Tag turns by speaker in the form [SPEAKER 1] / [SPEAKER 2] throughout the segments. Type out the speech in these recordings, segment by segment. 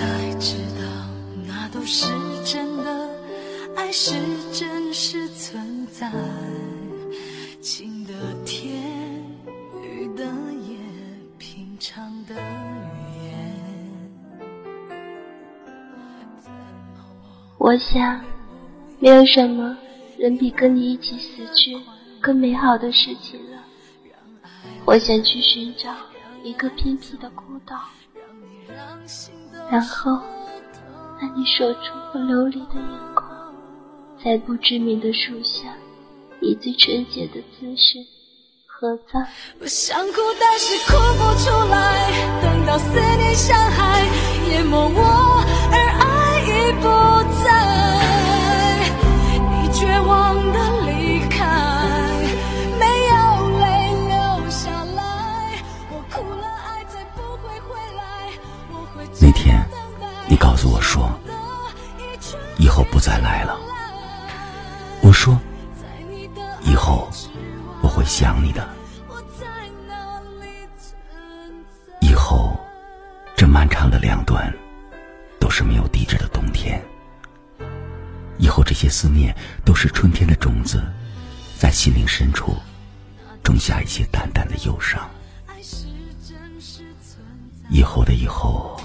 [SPEAKER 1] 才知道那都是真的，爱是真实存在。晴的天，雨的夜，平常的。
[SPEAKER 2] 我想，没有什么人比跟你一起死去更美好的事情了。我想去寻找一个偏僻的孤岛。让心。然后那你说出我流离的眼眶，在不知名的树下，以最纯洁的姿势合葬。
[SPEAKER 1] 我想哭，但是哭不出来。等到思念像海淹没我，你
[SPEAKER 3] 告诉我说，以后不再来了。我说，以后我会想你的。以后，这漫长的两端，都是没有地址的冬天。以后这些思念，都是春天的种子，在心灵深处，种下一些淡淡的忧伤。以后的以后，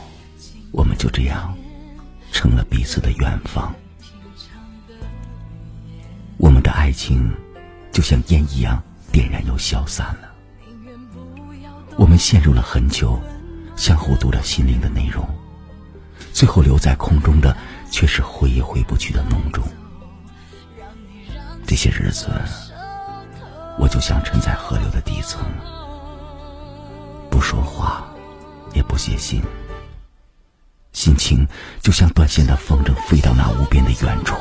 [SPEAKER 3] 我们就这样，成了彼此的远方。我们的爱情，就像烟一样，点燃又消散了。我们陷入了很久，相互读着心灵的内容，最后留在空中的，却是回也回不去的浓重。这些日子，我就像沉在河流的底层，不说话，也不写信，心情就像断线的风筝，飞到那无边的远处。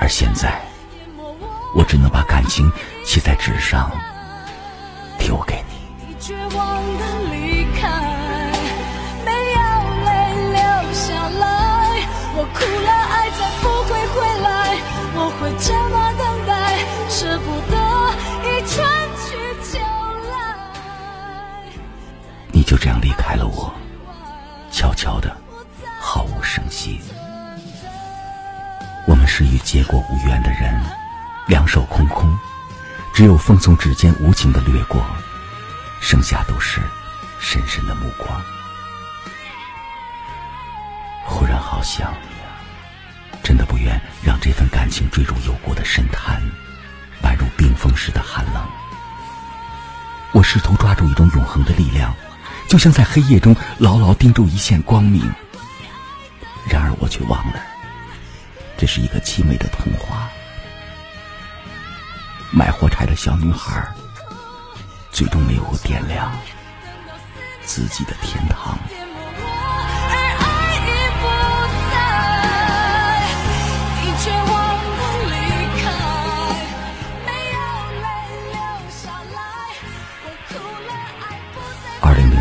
[SPEAKER 3] 而现在，我只能把感情写在纸上，丢给你。
[SPEAKER 1] 绝望的离开，没有泪流下来。我哭了，爱再不会回来。我会这么等待，舍不得一春去秋来。
[SPEAKER 3] 你就这样离开了我，悄悄的，毫无声息。我们是与结果无缘的人，两手空空，只有风从指尖无情的掠过。剩下都是深深的目光。忽然好想，真的不愿让这份感情坠入有过的深潭，宛如冰封时的寒冷。我试图抓住一种永恒的力量，就像在黑夜中牢牢盯住一线光明。然而我却忘了，这是一个凄美的童话。卖火柴的小女孩。最终没有点亮自己的天堂。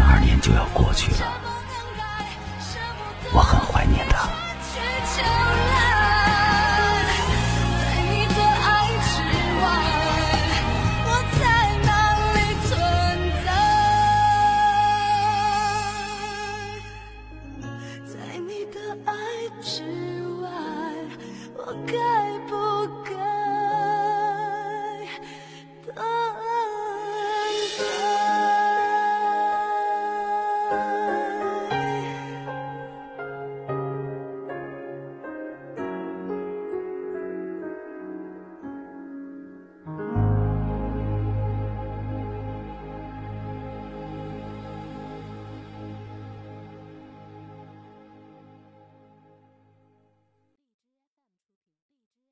[SPEAKER 3] 二年就要过去了，我很怀念